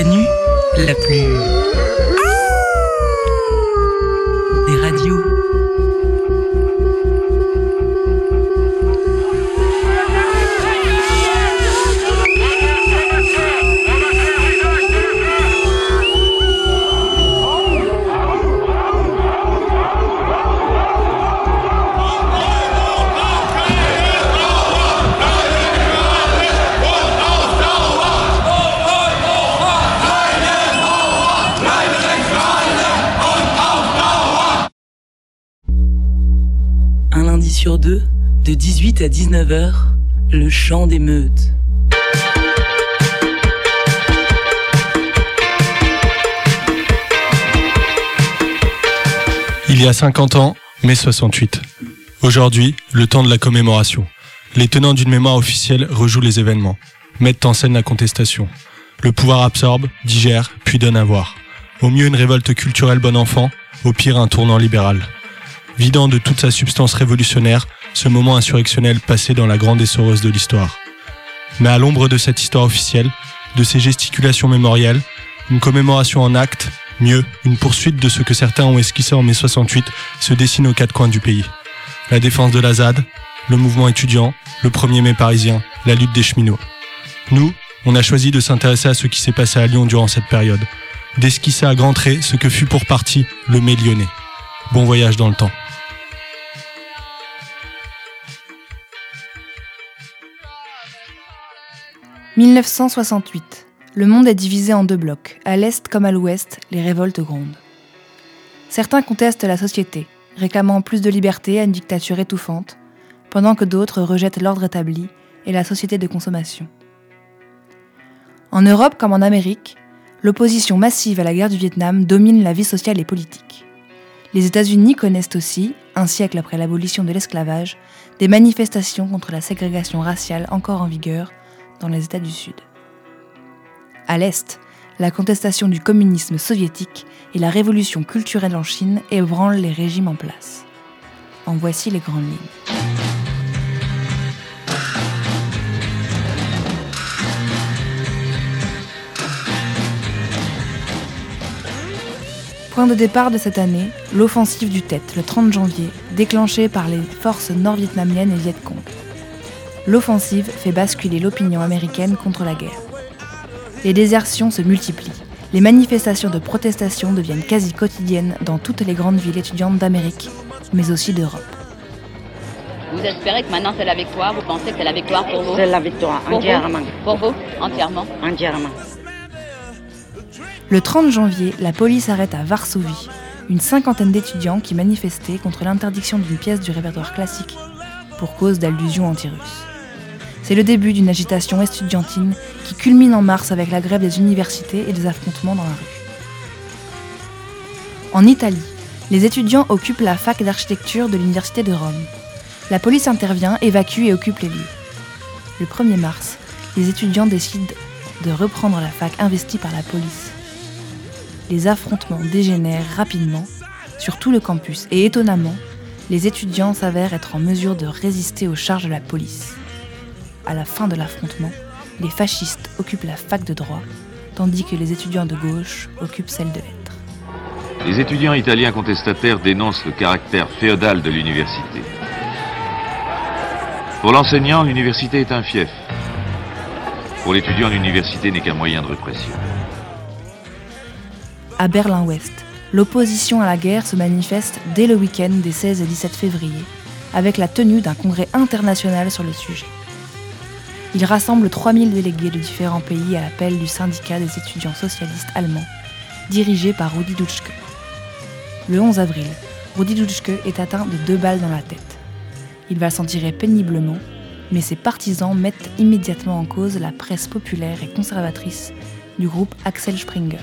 Canu, la plus de 18 à 19h, le chant des meutes. Il y a 50 ans, mai 68. Aujourd'hui, le temps de la commémoration. Les tenants d'une mémoire officielle rejouent les événements, mettent en scène la contestation. Le pouvoir absorbe, digère, puis donne à voir. Au mieux une révolte culturelle bon enfant, au pire un tournant libéral. Vidant de toute sa substance révolutionnaire, ce moment insurrectionnel passé dans la grande essoreuse de l'histoire. Mais à l'ombre de cette histoire officielle, de ces gesticulations mémorielles, une commémoration en acte, mieux, une poursuite de ce que certains ont esquissé en mai 68 se dessine aux quatre coins du pays. La défense de la ZAD, le mouvement étudiant, le 1er mai parisien, la lutte des cheminots. Nous, on a choisi de s'intéresser à ce qui s'est passé à Lyon durant cette période, d'esquisser à grands traits ce que fut pour partie le mai lyonnais. Bon voyage dans le temps. « 1968. Le monde est divisé en deux blocs. À l'est comme à l'ouest, les révoltes grondent. Certains contestent la société, réclamant plus de liberté à une dictature étouffante, pendant que d'autres rejettent l'ordre établi et la société de consommation. En Europe comme en Amérique, l'opposition massive à la guerre du Vietnam domine la vie sociale et politique. Les États-Unis connaissent aussi, un siècle après l'abolition de l'esclavage, des manifestations contre la ségrégation raciale encore en vigueur dans les États du Sud. À l'Est, la contestation du communisme soviétique et la révolution culturelle en Chine ébranlent les régimes en place. En voici les grandes lignes. Point de départ de cette année, l'offensive du Tet, le 30 janvier, déclenchée par les forces nord-vietnamiennes et Viet Cong. L'offensive fait basculer l'opinion américaine contre la guerre. Les désertions se multiplient. Les manifestations de protestation deviennent quasi quotidiennes dans toutes les grandes villes étudiantes d'Amérique, mais aussi d'Europe. Vous espérez que maintenant c'est la victoire? Vous pensez que c'est la victoire pour vous? C'est la victoire, Pour vous? entièrement. Pour vous? Entièrement? Entièrement. Le 30 janvier, la police arrête à Varsovie une cinquantaine d'étudiants qui manifestaient contre l'interdiction d'une pièce du répertoire classique pour cause d'allusions anti-russes. C'est le début d'une agitation estudiantine qui culmine en mars avec la grève des universités et des affrontements dans la rue. En Italie, les étudiants occupent la fac d'architecture de l'université de Rome. La police intervient, évacue et occupe les lieux. Le 1er mars, les étudiants décident de reprendre la fac investie par la police. Les affrontements dégénèrent rapidement sur tout le campus et étonnamment, les étudiants s'avèrent être en mesure de résister aux charges de la police. À la fin de l'affrontement, les fascistes occupent la fac de droit, tandis que les étudiants de gauche occupent celle de lettres. Les étudiants italiens contestataires dénoncent le caractère féodal de l'université. Pour l'enseignant, l'université est un fief. Pour l'étudiant, l'université n'est qu'un moyen de répression. À Berlin-Ouest, l'opposition à la guerre se manifeste dès le week-end des 16 et 17 février, avec la tenue d'un congrès international sur le sujet. Il rassemble 3000 délégués de différents pays à l'appel du syndicat des étudiants socialistes allemands, dirigé par Rudi Dutschke. Le 11 avril, Rudi Dutschke est atteint de deux balles dans la tête. Il va s'en tirer péniblement, mais ses partisans mettent immédiatement en cause la presse populaire et conservatrice du groupe Axel Springer.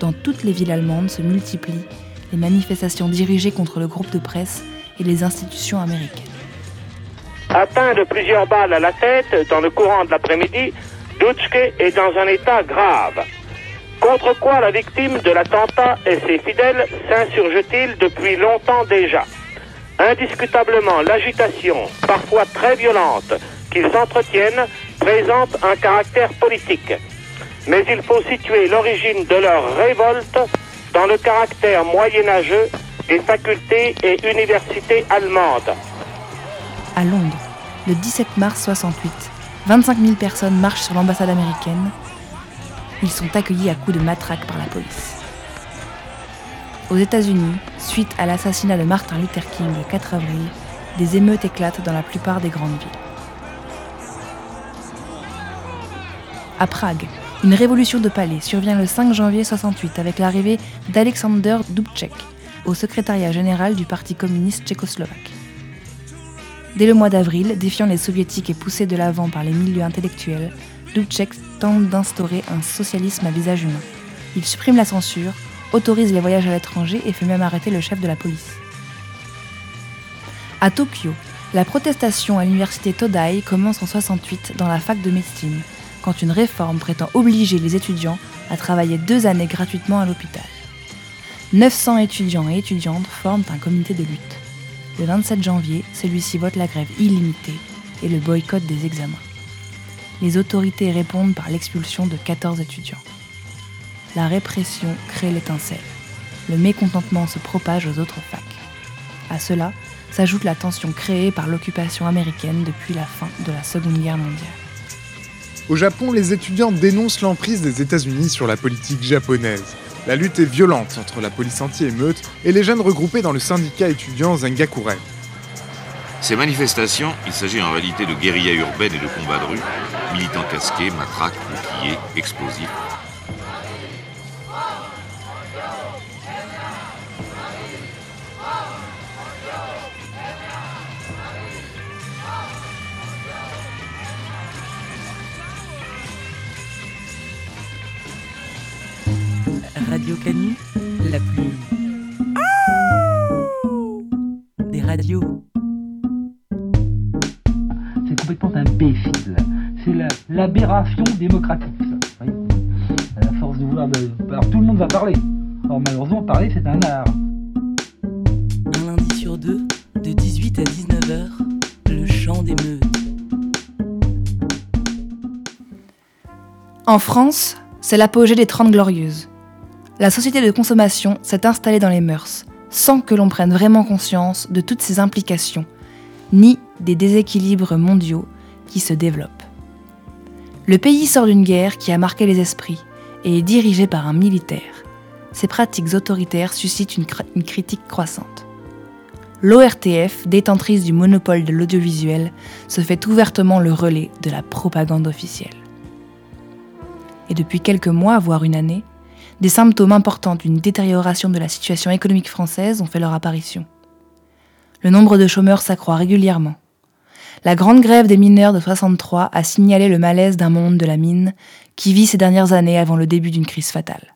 Dans toutes les villes allemandes se multiplient les manifestations dirigées contre le groupe de presse et les institutions américaines. Atteint de plusieurs balles à la tête dans le courant de l'après-midi, Dutschke est dans un état grave. Contre quoi la victime de l'attentat et ses fidèles s'insurge-t-il depuis longtemps déjà? Indiscutablement, l'agitation, parfois très violente, qu'ils entretiennent, présente un caractère politique. mais il faut situer l'origine de leur révolte dans le caractère moyenâgeux des facultés et universités allemandes. À Londres, le 17 mars 68, 25 000 personnes marchent sur l'ambassade américaine. Ils sont accueillis à coups de matraque par la police. Aux États-Unis, suite à l'assassinat de Martin Luther King le 4 avril, des émeutes éclatent dans la plupart des grandes villes. À Prague, une révolution de palais survient le 5 janvier 68 avec l'arrivée d'Alexander Dubček au secrétariat général du Parti communiste tchécoslovaque. Dès le mois d'avril, défiant les soviétiques et poussé de l'avant par les milieux intellectuels, Dubček tente d'instaurer un socialisme à visage humain. Il supprime la censure, autorise les voyages à l'étranger et fait même arrêter le chef de la police. À Tokyo, la protestation à l'université Todai commence en 68 dans la fac de médecine, quand une réforme prétend obliger les étudiants à travailler deux années gratuitement à l'hôpital. 900 étudiants et étudiantes forment un comité de lutte. Le 27 janvier, celui-ci vote la grève illimitée et le boycott des examens. Les autorités répondent par l'expulsion de 14 étudiants. La répression crée l'étincelle. Le mécontentement se propage aux autres facs. À cela s'ajoute la tension créée par l'occupation américaine depuis la fin de la Seconde Guerre mondiale. Au Japon, les étudiants dénoncent l'emprise des États-Unis sur la politique japonaise. La lutte est violente entre la police anti-émeute et les jeunes regroupés dans le syndicat étudiant Zengakuren. Ces manifestations, il s'agit en réalité de guérilla urbaine et de combats de rue, militants casqués, matraques, boucliers, explosifs. Radio Canu, la plus. Des radios. C'est complètement imbécile. C'est la- l'aberration démocratique, ça. Vous voyez à la force de vouloir. De... Alors tout le monde va parler. Or malheureusement, parler, c'est un art. Un lundi sur deux, de 18 à 19h, le chant des meutes. En France, c'est l'apogée des Trente Glorieuses. La société de consommation s'est installée dans les mœurs, sans que l'on prenne vraiment conscience de toutes ses implications, ni des déséquilibres mondiaux qui se développent. Le pays sort d'une guerre qui a marqué les esprits et est dirigé par un militaire. Ces pratiques autoritaires suscitent une, une critique croissante. L'ORTF, détentrice du monopole de l'audiovisuel, se fait ouvertement le relais de la propagande officielle. Et depuis quelques mois, voire une année, des symptômes importants d'une détérioration de la situation économique française ont fait leur apparition. Le nombre de chômeurs s'accroît régulièrement. La grande grève des mineurs de 63 a signalé le malaise d'un monde de la mine qui vit ces dernières années avant le début d'une crise fatale.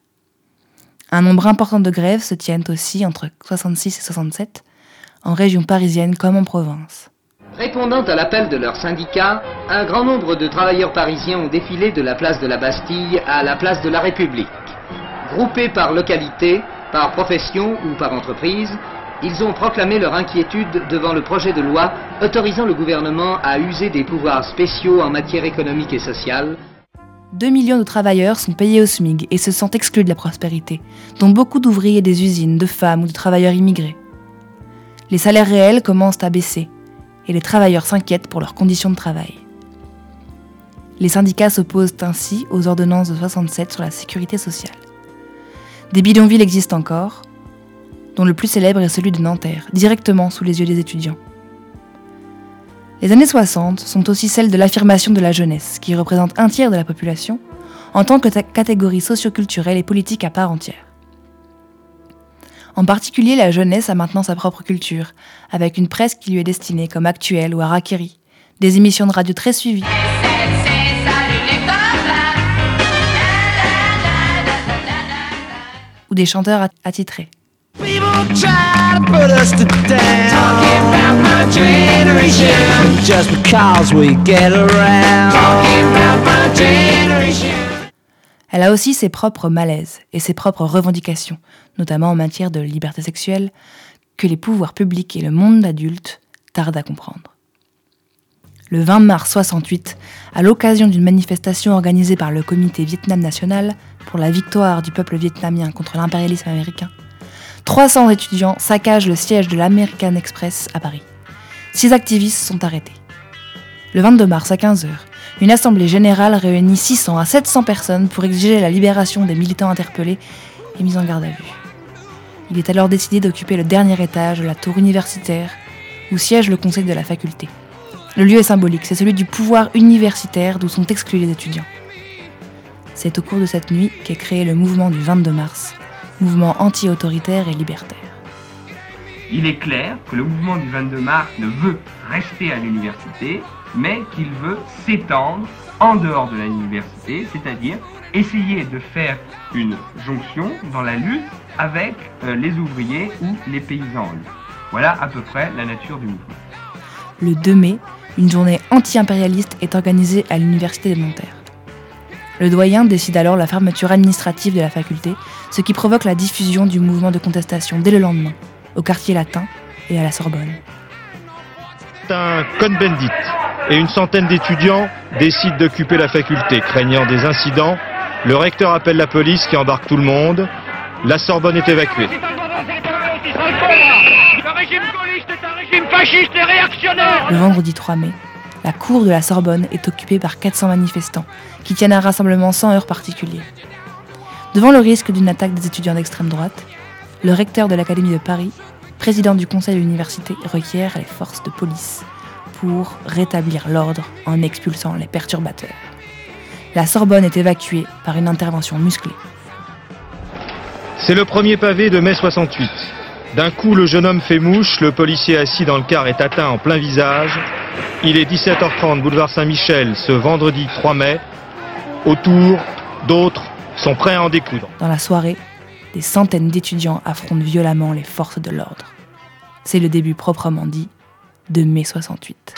Un nombre important de grèves se tiennent aussi entre 66 et 67, en région parisienne comme en province. Répondant à l'appel de leur syndicat, un grand nombre de travailleurs parisiens ont défilé de la place de la Bastille à la place de la République. Groupés par localité, par profession ou par entreprise, ils ont proclamé leur inquiétude devant le projet de loi autorisant le gouvernement à user des pouvoirs spéciaux en matière économique et sociale 2 millions de travailleurs sont payés au SMIG et se sentent exclus de la prospérité, dont beaucoup d'ouvriers des usines, de femmes ou de travailleurs immigrés. Les salaires réels commencent à baisser et les travailleurs s'inquiètent pour leurs conditions de travail. Les syndicats s'opposent ainsi aux ordonnances de 67 sur la sécurité sociale. Des bidonvilles existent encore, dont le plus célèbre est celui de Nanterre, directement sous les yeux des étudiants. Les années 60 sont aussi celles de l'affirmation de la jeunesse, qui représente un tiers de la population, en tant que catégorie socioculturelle et politique à part entière. En particulier, la jeunesse a maintenant sa propre culture, avec une presse qui lui est destinée comme Actuelle ou Harakiri, des émissions de radio très suivies. Ou des chanteurs at- attitrés. Elle a aussi ses propres malaises et ses propres revendications, notamment en matière de liberté sexuelle, que les pouvoirs publics et le monde adulte tardent à comprendre. le 20 mars 68, à l'occasion d'une manifestation organisée par le comité Vietnam National pour la victoire du peuple vietnamien contre l'impérialisme américain, 300 étudiants saccagent le siège de l'American Express à Paris. Six activistes sont arrêtés. Le 22 mars à 15h, une assemblée générale réunit 600 à 700 personnes pour exiger la libération des militants interpellés et mis en garde à vue. Il est alors décidé d'occuper le dernier étage de la tour universitaire où siège le conseil de la faculté. Le lieu est symbolique, c'est celui du pouvoir universitaire d'où sont exclus les étudiants. C'est au cours de cette nuit qu'est créé le mouvement du 22 mars, mouvement anti-autoritaire et libertaire. Il est clair que le mouvement du 22 mars ne veut rester à l'université, mais qu'il veut s'étendre en dehors de l'université, c'est-à-dire essayer de faire une jonction dans la lutte avec euh, les ouvriers ou les paysans. Voilà à peu près la nature du mouvement. Le 2 mai, une journée anti-impérialiste est organisée à l'université de Nanterre. Le doyen décide alors la fermeture administrative de la faculté, ce qui provoque la diffusion du mouvement de contestation dès le lendemain, au quartier latin et à la Sorbonne. Un Cohn-Bendit et une centaine d'étudiants décident d'occuper la faculté, craignant des incidents. Le recteur appelle la police qui embarque tout le monde. La Sorbonne est évacuée. Le vendredi 3 mai, la cour de la Sorbonne est occupée par 400 manifestants qui tiennent un rassemblement sans heure particulier. Devant le risque d'une attaque des étudiants d'extrême droite, le recteur de l'Académie de Paris, président du conseil de l'université, requiert les forces de police pour rétablir l'ordre en expulsant les perturbateurs. La Sorbonne est évacuée par une intervention musclée. C'est le premier pavé de mai 68. D'un coup, le jeune homme fait mouche, le policier assis dans le car est atteint en plein visage. Il est 17h30, boulevard Saint-Michel, ce vendredi 3 mai. Autour, d'autres sont prêts à en découdre. Dans la soirée, des centaines d'étudiants affrontent violemment les forces de l'ordre. C'est le début proprement dit de mai 68.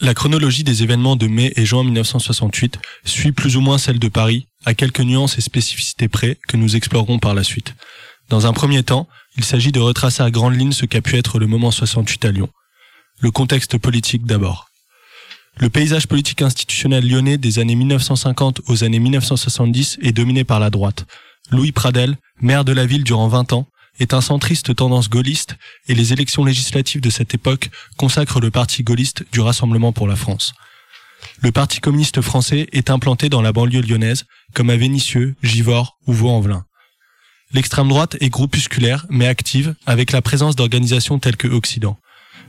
La, chronologie des événements de mai et juin 1968 suit plus ou moins celle de Paris, à quelques nuances et spécificités près que nous explorerons par la suite. Dans un premier temps, il s'agit de retracer à grandes lignes ce qu'a pu être le moment 68 à Lyon. Le contexte politique d'abord. Le paysage politique institutionnel lyonnais des années 1950 aux années 1970 est dominé par la droite. Louis Pradel, maire de la ville durant 20 ans, est un centriste tendance gaulliste et les élections législatives de cette époque consacrent le parti gaulliste du Rassemblement pour la France. Le Parti communiste français est implanté dans la banlieue lyonnaise, comme à Vénissieux, Givors ou Vaux-en-Velin. L'extrême droite est groupusculaire, mais active, avec la présence d'organisations telles que Occident.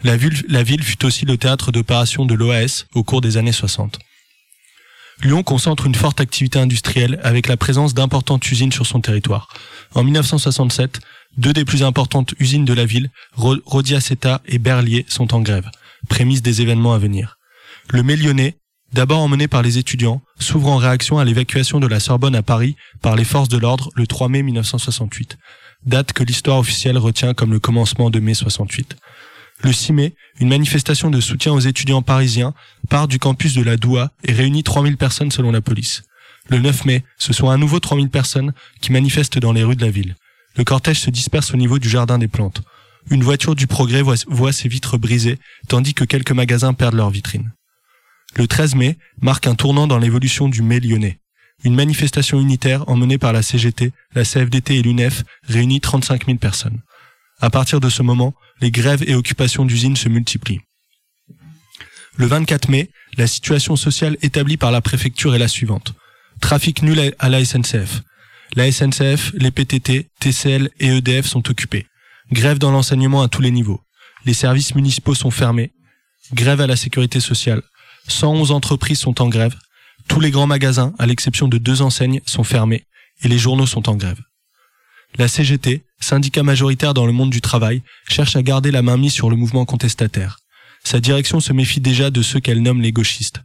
La ville, la ville fut aussi le théâtre d'opérations de l'OAS au cours des années 60. Lyon concentre une forte activité industrielle avec la présence d'importantes usines sur son territoire. En 1967, deux des plus importantes usines de la ville, Rodiaceta et Berlier, sont en grève, prémisse des événements à venir. Le Mélionnais, d'abord emmené par les étudiants, s'ouvre en réaction à l'évacuation de la Sorbonne à Paris par les forces de l'ordre le 3 mai 1968, date que l'histoire officielle retient comme le commencement de mai 68. Le 6 mai, une manifestation de soutien aux étudiants parisiens part du campus de la Doua et réunit 3000 personnes selon la police. Le 9 mai, ce sont à nouveau 3000 personnes qui manifestent dans les rues de la ville. Le cortège se disperse au niveau du jardin des plantes. Une voiture du progrès voit, ses vitres brisées, tandis que quelques magasins perdent leurs vitrines. Le 13 mai marque un tournant dans l'évolution du mai lyonnais. Une manifestation unitaire emmenée par la CGT, la CFDT et l'UNEF réunit 35 000 personnes. À partir de ce moment, les grèves et occupations d'usines se multiplient. Le 24 mai, la situation sociale établie par la préfecture est la suivante. Trafic nul à la SNCF. La SNCF, les PTT, TCL et EDF sont occupés. Grève dans l'enseignement à tous les niveaux. Les services municipaux sont fermés. Grève à la sécurité sociale. 111 entreprises sont en grève. Tous les grands magasins, à l'exception de deux enseignes, sont fermés. Et les journaux sont en grève. La CGT, syndicat majoritaire dans le monde du travail, cherche à garder la main mise sur le mouvement contestataire. Sa direction se méfie déjà de ceux qu'elle nomme les gauchistes.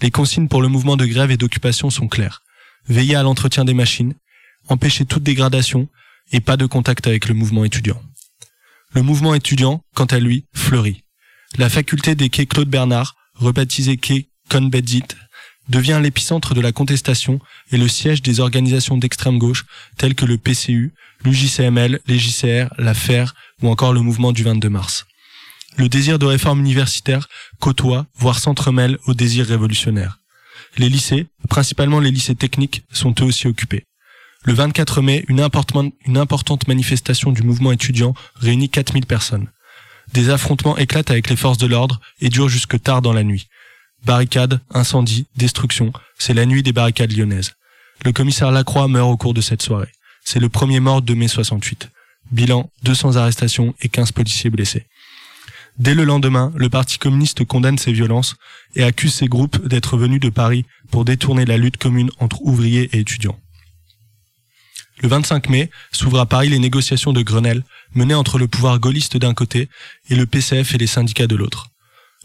Les consignes pour le mouvement de grève et d'occupation sont claires. Veiller à l'entretien des machines, empêcher toute dégradation et pas de contact avec le mouvement étudiant. Le mouvement étudiant, quant à lui, fleurit. La faculté des quais Claude Bernard, rebaptisée quai Cohn-Bendit, devient l'épicentre de la contestation et le siège des organisations d'extrême gauche telles que le PCU, l'UJCML, les JCR, la FER ou encore le mouvement du 22 mars. Le désir de réforme universitaire côtoie, voire s'entremêle au désir révolutionnaire. Les lycées, principalement les lycées techniques, sont eux aussi occupés. Le 24 mai, une, importante manifestation du mouvement étudiant réunit 4000 personnes. Des affrontements éclatent avec les forces de l'ordre et durent jusque tard dans la nuit. Barricades, incendies, destruction, c'est la nuit des barricades lyonnaises. Le commissaire Lacroix meurt au cours de cette soirée. C'est le premier mort de mai 68. Bilan, 200 arrestations et 15 policiers blessés. Dès le lendemain, le Parti communiste condamne ces violences et accuse ces groupes d'être venus de Paris pour détourner la lutte commune entre ouvriers et étudiants. Le 25 mai s'ouvrent à Paris les négociations de Grenelle, menées entre le pouvoir gaulliste d'un côté et le PCF et les syndicats de l'autre.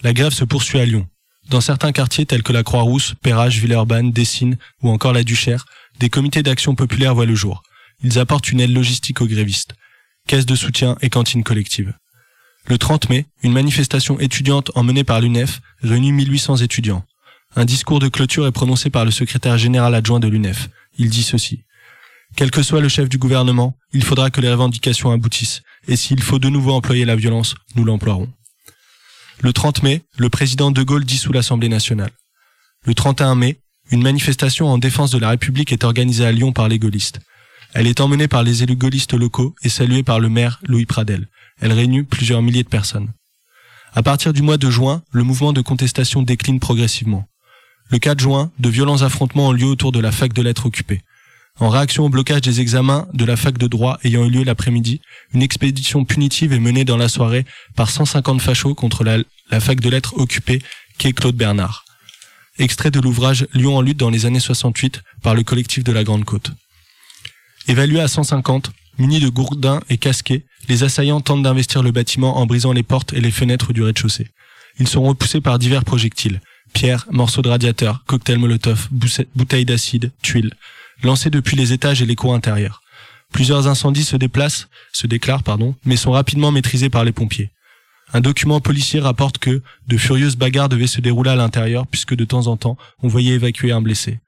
La grève se poursuit à Lyon. Dans certains quartiers tels que la Croix-Rousse, Perrache, Villeurbanne, Dessines ou encore la Duchère, des comités d'action populaire voient le jour. Ils apportent une aide logistique aux grévistes. Caisse de soutien et cantine collective. Le 30 mai, une manifestation étudiante emmenée par l'UNEF réunit 1800 étudiants. Un discours de clôture est prononcé par le secrétaire général adjoint de l'UNEF. Il dit ceci. Quel que soit le chef du gouvernement, il faudra que les revendications aboutissent, et s'il faut de nouveau employer la violence, nous l'emploierons. Le 30 mai, le président de Gaulle dissout l'Assemblée nationale. Le 31 mai, une manifestation en défense de la République est organisée à Lyon par les gaullistes. Elle est emmenée par les élus gaullistes locaux et saluée par le maire Louis Pradel. Elle réunit plusieurs milliers de personnes. À partir du mois de juin, le mouvement de contestation décline progressivement. Le 4 juin, de violents affrontements ont lieu autour de la fac de lettres occupée. En réaction au blocage des examens de la fac de droit ayant eu lieu l'après-midi, une expédition punitive est menée dans la soirée par 150 fachos contre la, fac de lettres occupée qu'est Claude Bernard. Extrait de l'ouvrage Lyon en lutte dans les années 68 par le collectif de la Grande Côte. Évalués à 150, munis de gourdins et casqués, les assaillants tentent d'investir le bâtiment en brisant les portes et les fenêtres du rez-de-chaussée. Ils sont repoussés par divers projectiles. Pierres, morceaux de radiateur, cocktails molotov, bouteilles d'acide, tuiles lancés depuis les étages et les cours intérieurs. Plusieurs incendies se déplacent, se déclarent, pardon, mais sont rapidement maîtrisés par les pompiers. Un document policier rapporte que de furieuses bagarres devaient se dérouler à l'intérieur puisque de temps en temps, on voyait évacuer un blessé.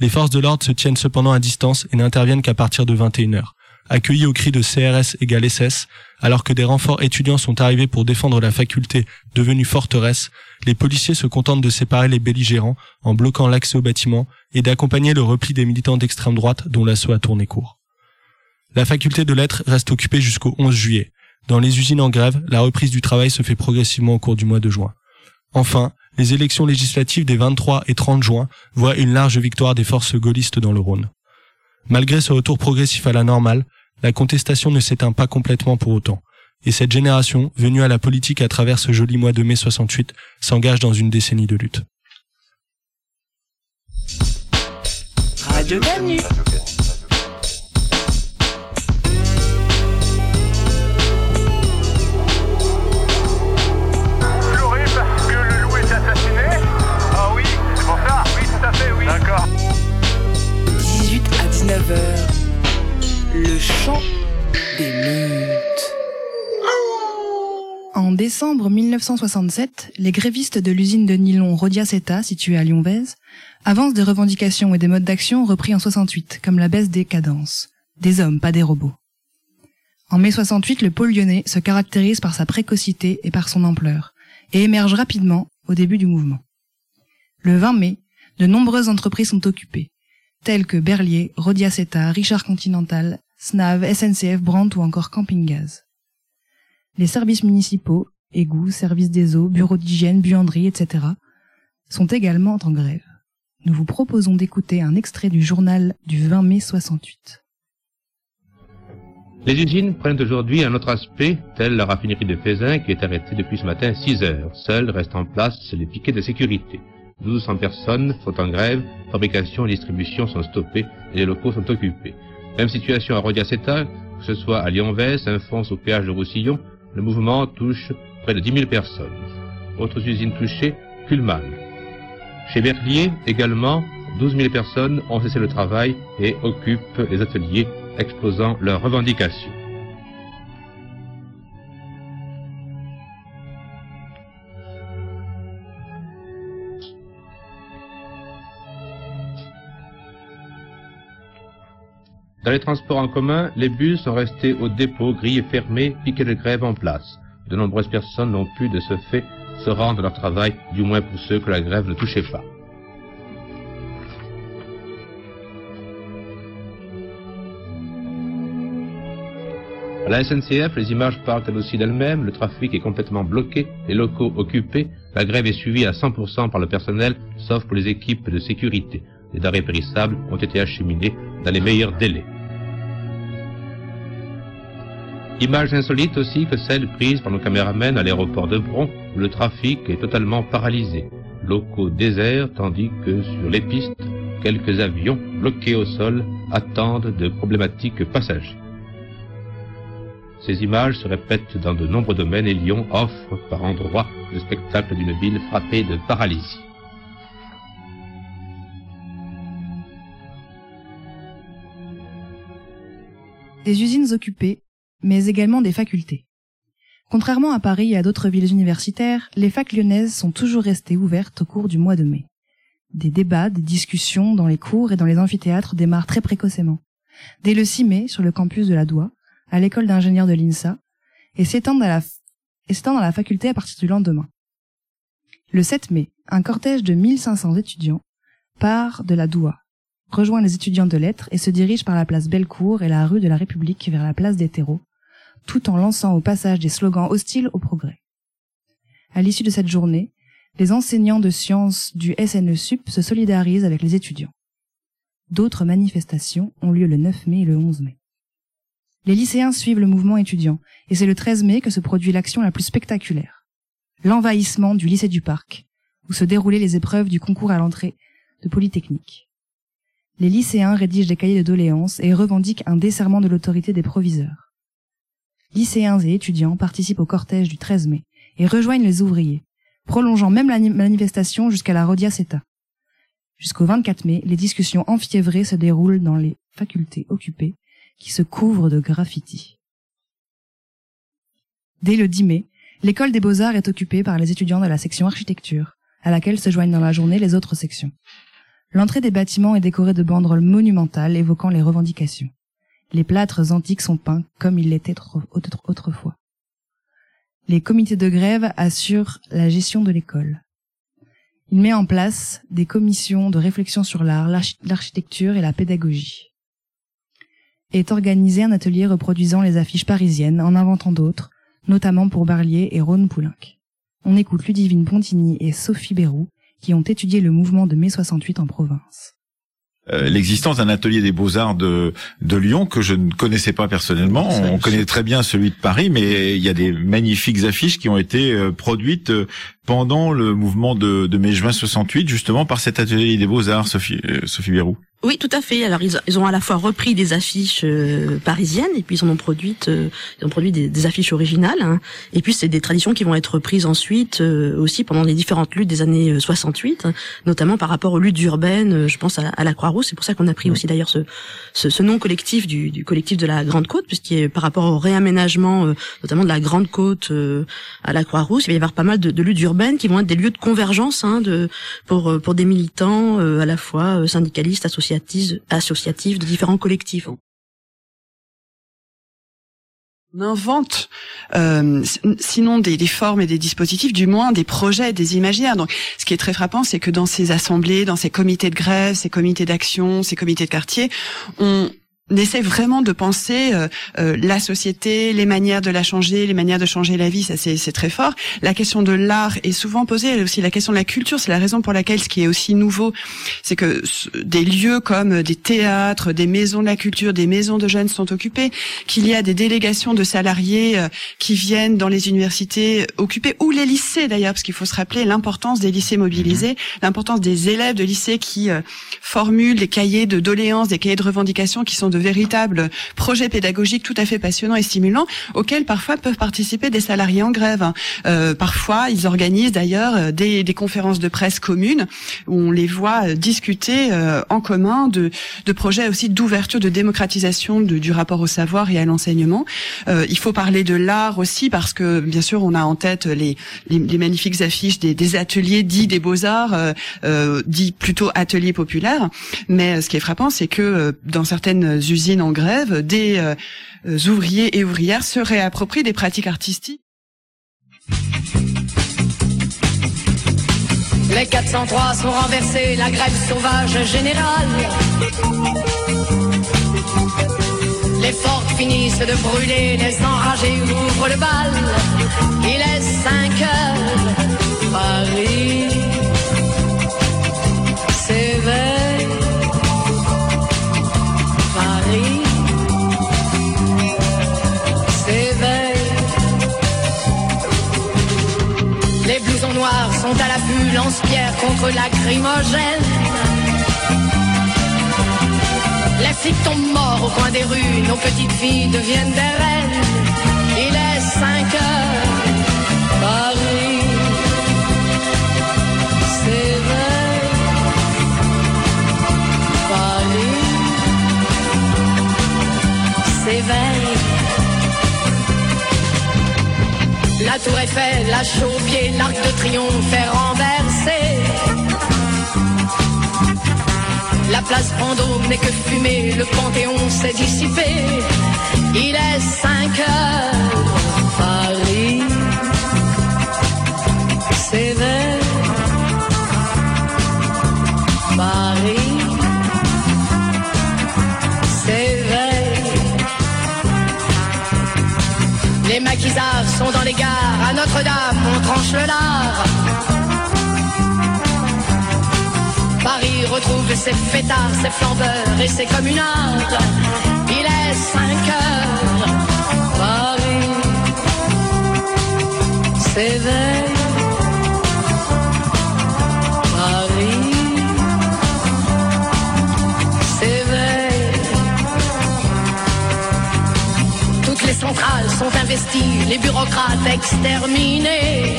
Les forces de l'ordre se tiennent cependant à distance et n'interviennent qu'à partir de 21h. Accueillis au cri de CRS égale SS, alors que des renforts étudiants sont arrivés pour défendre la faculté devenue forteresse, les policiers se contentent de séparer les belligérants en bloquant l'accès au bâtiment et d'accompagner le repli des militants d'extrême droite dont l'assaut a tourné court. La faculté de lettres reste occupée jusqu'au 11 juillet. Dans les usines en grève, la reprise du travail se fait progressivement au cours du mois de juin. Enfin, les élections législatives des 23 et 30 juin voient une large victoire des forces gaullistes dans le Rhône. Malgré ce retour progressif à la normale, la contestation ne s'éteint pas complètement pour autant. Et cette génération, venue à la politique à travers ce joli mois de mai 68, s'engage dans une décennie de lutte. Radio Canu. Pleurer parce que le loup est assassiné Ah oui, c'est pour ça Oui, tout à fait, oui. D'accord. 18 à 19h. Le chant des meutes. En décembre 1967, les grévistes de l'usine de nylon Rodiaceta, située à Lyonvez, avancent des revendications et des modes d'action repris en 68, comme la baisse des cadences. Des hommes, pas des robots. En mai 68, le pôle lyonnais se caractérise par sa précocité et par son ampleur, et émerge rapidement au début du mouvement. Le 20 mai, de nombreuses entreprises sont occupées, telles que Berlier, Rodiaceta, Richard Continental, Snav, SNCF, Brandt ou encore Camping Gaz. Les services municipaux, égouts, services des eaux, bureaux d'hygiène, buanderies, etc., sont également en grève. Nous vous proposons d'écouter un extrait du journal du 20 mai 68. Les usines prennent aujourd'hui un autre aspect, tel la raffinerie de Fézin qui est arrêtée depuis ce matin 6 heures. Seuls restent en place les piquets de sécurité. 1200 personnes sont en grève, fabrication et distribution sont stoppées et les locaux sont occupés. Même situation à Rodiaceta, que ce soit à Lyonvais, Saint-Fons ou péage de Roussillon, le mouvement touche près de 10 000 personnes. Autres usines touchées, Kuhlmann. Chez Berlier, également, 12 000 personnes ont cessé le travail et occupent les ateliers, exposant leurs revendications. Dans les transports en commun, les bus sont restés au dépôt, grilles fermées, piquets de grève en place. De nombreuses personnes n'ont pu, de ce fait, se rendre à leur travail, du moins pour ceux que la grève ne touchait pas. À la SNCF, les images parlent elles aussi d'elles-mêmes, le trafic est complètement bloqué, les locaux occupés, la grève est suivie à 100% par le personnel, sauf pour les équipes de sécurité. Les denrées périssables ont été acheminées dans les meilleurs délais. Image insolite aussi que celle prise par nos caméramens à l'aéroport de Bron, où le trafic est totalement paralysé. Locaux déserts, tandis que sur les pistes, quelques avions bloqués au sol attendent de problématiques passagers. Ces images se répètent dans de nombreux domaines et Lyon offre par endroits le spectacle d'une ville frappée de paralysie. Des usines occupées, mais également des facultés. Contrairement à Paris et à d'autres villes universitaires, les facs lyonnaises sont toujours restées ouvertes au cours du mois de mai. Des débats, des discussions dans les cours et dans les amphithéâtres démarrent très précocement. Dès le 6 mai, sur le campus de la Doua, à l'école d'ingénieurs de l'INSA, et s'étendent à la, à la faculté à partir du lendemain. Le 7 mai, un cortège de 1500 étudiants part de la Doua, rejoint les étudiants de lettres et se dirige par la place Bellecour et la rue de la République vers la place des terreaux, tout en lançant au passage des slogans hostiles au progrès. À l'issue de cette journée, les enseignants de sciences du SNE-SUP se solidarisent avec les étudiants. D'autres manifestations ont lieu le 9 mai et le 11 mai. Les lycéens suivent le mouvement étudiant, et c'est le 13 mai que se produit l'action la plus spectaculaire. L'envahissement du lycée du Parc, où se déroulaient les épreuves du concours à l'entrée de Polytechnique. Les lycéens rédigent des cahiers de doléances et revendiquent un desserrement de l'autorité des proviseurs. Lycéens et étudiants participent au cortège du 13 mai et rejoignent les ouvriers, prolongeant même la manifestation jusqu'à la Rodiaceta. Jusqu'au 24 mai, les discussions enfiévrées se déroulent dans les facultés occupées qui se couvrent de graffitis. Dès le 10 mai, L'école des beaux-arts est occupée par les étudiants de la section architecture, à laquelle se joignent dans la journée les autres sections. L'entrée des bâtiments est décorée de banderoles monumentales évoquant les revendications. Les plâtres antiques sont peints comme il l'était autrefois. Les comités de grève assurent la gestion de l'école. Il met en place des commissions de réflexion sur l'art, l'architecture et la pédagogie. Est organisé un atelier reproduisant les affiches parisiennes en inventant d'autres, notamment pour Barlier et Rhône Poulenc. On écoute Ludivine Pontigny et Sophie Bérou, qui ont étudié le mouvement de mai 68 en province. Euh, l'existence d'un atelier des beaux-arts de, de Lyon que je ne connaissais pas personnellement. On connaît très bien celui de Paris, mais il y a des magnifiques affiches qui ont été euh, produites euh, pendant le mouvement de, de mai-juin 68, justement par cet atelier des beaux-arts, Sophie, Sophie Bérou. Oui, tout à fait. Alors ils, ont à la fois repris des affiches euh, parisiennes et puis ils en ont produit, euh, ils ont produit des, affiches originales. Hein. Et puis c'est des traditions qui vont être reprises ensuite euh, aussi pendant les différentes luttes des années 68, hein, notamment par rapport aux luttes urbaines. je pense à, la Croix-Rouge. C'est pour ça qu'on a pris aussi d'ailleurs ce, ce, nom collectif du, du, collectif de la Grande Côte, puisqu'il est par rapport au réaménagement, notamment de la Grande Côte à la Croix-Rouge, il va y avoir pas mal de, de, luttes urbaines qui vont être des lieux de convergence hein, de, pour pour des militants à la fois syndicalistes, associés associatives de différents collectifs. On invente, euh, sinon des, des, formes et des dispositifs, du moins des projets, des imaginaires. Donc, ce qui est très frappant, c'est que dans ces assemblées, dans ces comités de grève, ces comités d'action, ces comités de quartier, on, on essaie vraiment de penser euh, euh, la société, les manières de la changer, les manières de changer la vie, ça c'est très fort. La question de l'art est souvent posée, aussi la question de la culture, c'est la raison pour laquelle ce qui est aussi nouveau, c'est que des lieux comme des théâtres, des maisons de la culture, des maisons de jeunes sont occupés, qu'il y a des délégations de salariés euh, qui viennent dans les universités occuper, ou les lycées d'ailleurs, parce qu'il faut se rappeler l'importance des lycées mobilisés, l'importance des élèves de lycée qui formulent des cahiers de doléances, des cahiers de revendications qui sont de véritables projets pédagogiques tout à fait passionnants et stimulants auxquels parfois peuvent participer des salariés en grève. Euh, parfois, ils organisent d'ailleurs euh, des, des, conférences de presse communes où on les voit euh, discuter euh, en commun de, de projets aussi d'ouverture, de démocratisation de, du rapport au savoir et à l'enseignement. Euh, il faut parler de l'art aussi parce que bien sûr on a en tête les, les, les magnifiques affiches des, des, ateliers dits des beaux-arts, euh, dits plutôt ateliers populaires. Mais ce qui est frappant, c'est que dans certaines usines en grève, des euh, ouvriers et ouvrières se réapproprient des pratiques artistiques. Les 403 sont renversés, la grève sauvage générale. Les forts finissent de brûler, les enragés ouvrent le bal. Il est 5 heures, Paris sont à l'affût, lance-pierre contre lacrymogène. Les flics tombent morts au coin des rues, nos petites filles deviennent des reines. Il est 5 heures, tour Eiffel, la chauve-pied, l'arc de triomphe est renversé. La place Vendôme n'est que fumée, le Panthéon s'est dissipé. Il est 5 heures, dans les gares, à Notre-Dame on tranche le lard. Paris retrouve ses fêtards, ses flambeurs et ses communards. Il est 5 heures, Paris s'éveille. Les bureaucrates exterminés.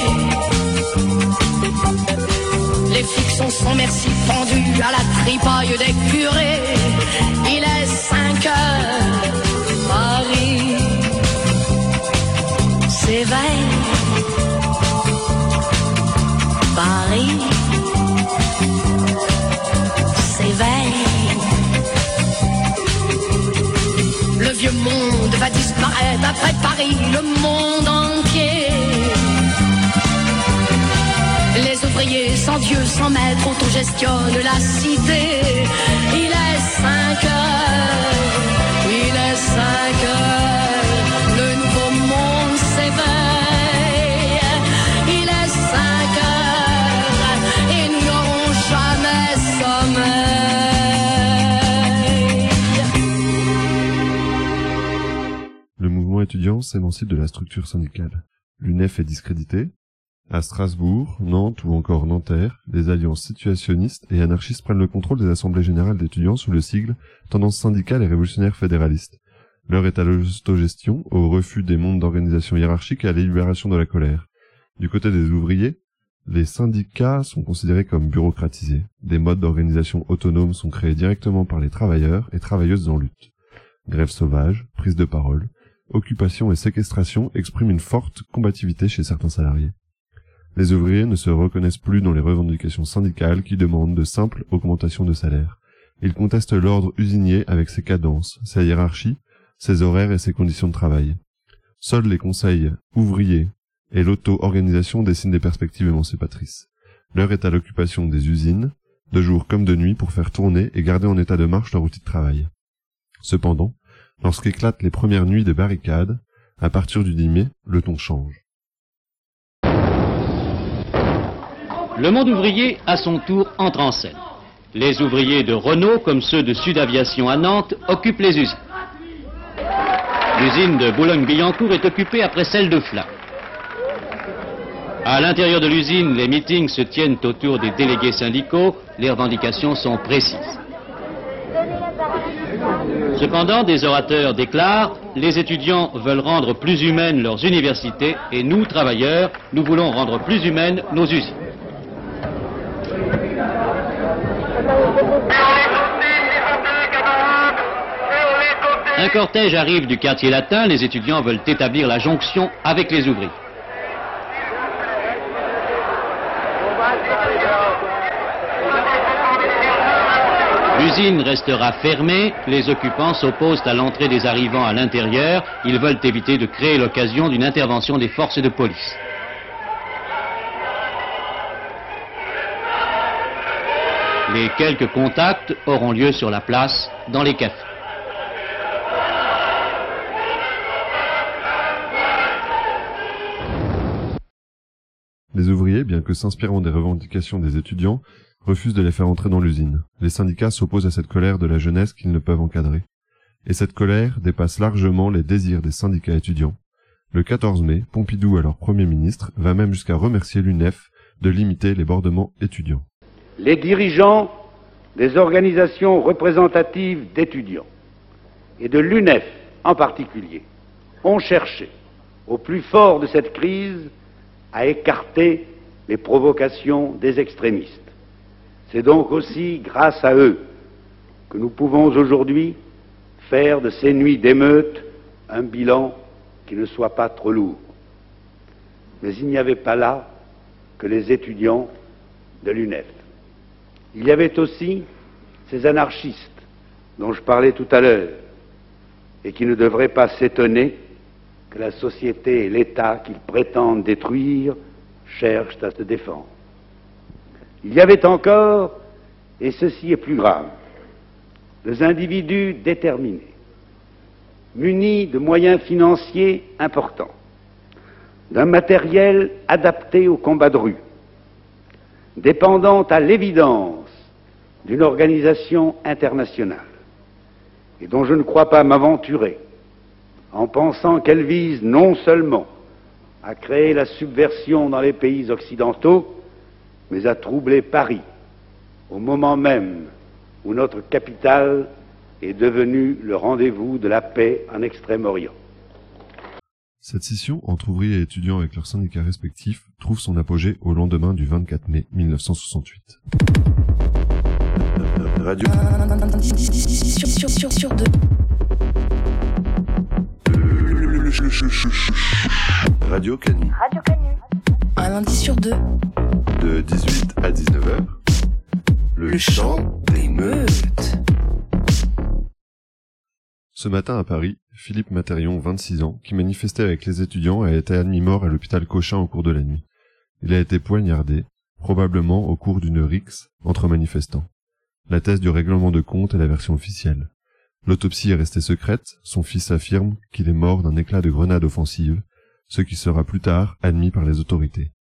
Les flics sont sans merci pendus à la tripaille des curés. Il est 5 heures, Paris s'éveille. Paris s'éveille. Le vieux monde va après Paris, le monde entier. Les ouvriers sans Dieu, sans maître, autogestionnent la cité. Il est 5 heures, il est 5 heures, Le mouvement étudiant s'émancipe de la structure syndicale. L'UNEF est discrédité. À Strasbourg, Nantes ou encore Nanterre, les alliances situationnistes et anarchistes prennent le contrôle des assemblées générales d'étudiants sous le sigle Tendance syndicale et révolutionnaire fédéraliste. L'heure est à l'autogestion, au refus des mondes d'organisation hiérarchique et à la libération de la colère. Du côté des ouvriers, les syndicats sont considérés comme bureaucratisés. Des modes d'organisation autonomes sont créés directement par les travailleurs et travailleuses en lutte. Grève sauvage, prise de parole, occupation et séquestration expriment une forte combativité chez certains salariés. Les ouvriers ne se reconnaissent plus dans les revendications syndicales qui demandent de simples augmentations de salaire. Ils contestent l'ordre usinier avec ses cadences, sa hiérarchie, ses horaires et ses conditions de travail. Seuls les conseils ouvriers et l'auto-organisation dessinent des perspectives émancipatrices. L'heure est à l'occupation des usines, de jour comme de nuit pour faire tourner et garder en état de marche leur outil de travail. Cependant, lorsqu'éclatent les premières nuits de barricades, à partir du 10 mai, le ton change. Le monde ouvrier, à son tour, entre en scène. Les ouvriers de Renault, comme ceux de Sud Aviation à Nantes, occupent les usines. L'usine de Boulogne-Billancourt est occupée après celle de Flins. À l'intérieur de l'usine, les meetings se tiennent autour des délégués syndicaux. Les revendications sont précises. Cependant, des orateurs déclarent les étudiants veulent rendre plus humaines leurs universités et nous, travailleurs, nous voulons rendre plus humaines nos usines. Un cortège arrive du quartier latin, les étudiants veulent établir la jonction avec les ouvriers. L'usine restera fermée, les occupants s'opposent à l'entrée des arrivants à l'intérieur, ils veulent éviter de créer l'occasion d'une intervention des forces de police. Les quelques contacts auront lieu sur la place, dans les cafés. Les ouvriers, bien que s'inspirant des revendications des étudiants, refusent de les faire entrer dans l'usine. Les syndicats s'opposent à cette colère de la jeunesse qu'ils ne peuvent encadrer. Et cette colère dépasse largement les désirs des syndicats étudiants. Le 14 mai, Pompidou, alors Premier ministre, va même jusqu'à remercier l'UNEF de limiter les bordements étudiants. Les dirigeants des organisations représentatives d'étudiants et de l'UNEF en particulier ont cherché, au plus fort de cette crise, à écarter les provocations des extrémistes. C'est donc aussi grâce à eux que nous pouvons aujourd'hui faire de ces nuits d'émeute un bilan qui ne soit pas trop lourd. Mais il n'y avait pas là que les étudiants de l'UNEF. Il y avait aussi ces anarchistes dont je parlais tout à l'heure et qui ne devraient pas s'étonner que la société et l'État qu'ils prétendent détruire cherchent à se défendre. Il y avait encore, et ceci est plus grave, des individus déterminés, munis de moyens financiers importants, d'un matériel adapté au combat de rue, dépendant à l'évidence d'une organisation internationale, et dont je ne crois pas m'aventurer en pensant qu'elle vise non seulement à créer la subversion dans les pays occidentaux, mais à troubler Paris au moment même où notre capitale est devenue le rendez-vous de la paix en Extrême-Orient. Cette scission entre ouvriers et étudiants avec leurs syndicats respectifs trouve son apogée au lendemain du 24 mai 1968. Radio. Radio Canu. Un lundi sur deux. De 18 à 19h, le, chant des meutes. Ce matin à Paris, Philippe Matérion, 26 ans, qui manifestait avec les étudiants, a été admis mort à l'hôpital Cochin au cours de la nuit. Il a été poignardé, probablement au cours d'une rixe entre manifestants. La thèse du règlement de compte est la version officielle. L'autopsie est restée secrète, son fils affirme qu'il est mort d'un éclat de grenade offensive, ce qui sera plus tard admis par les autorités.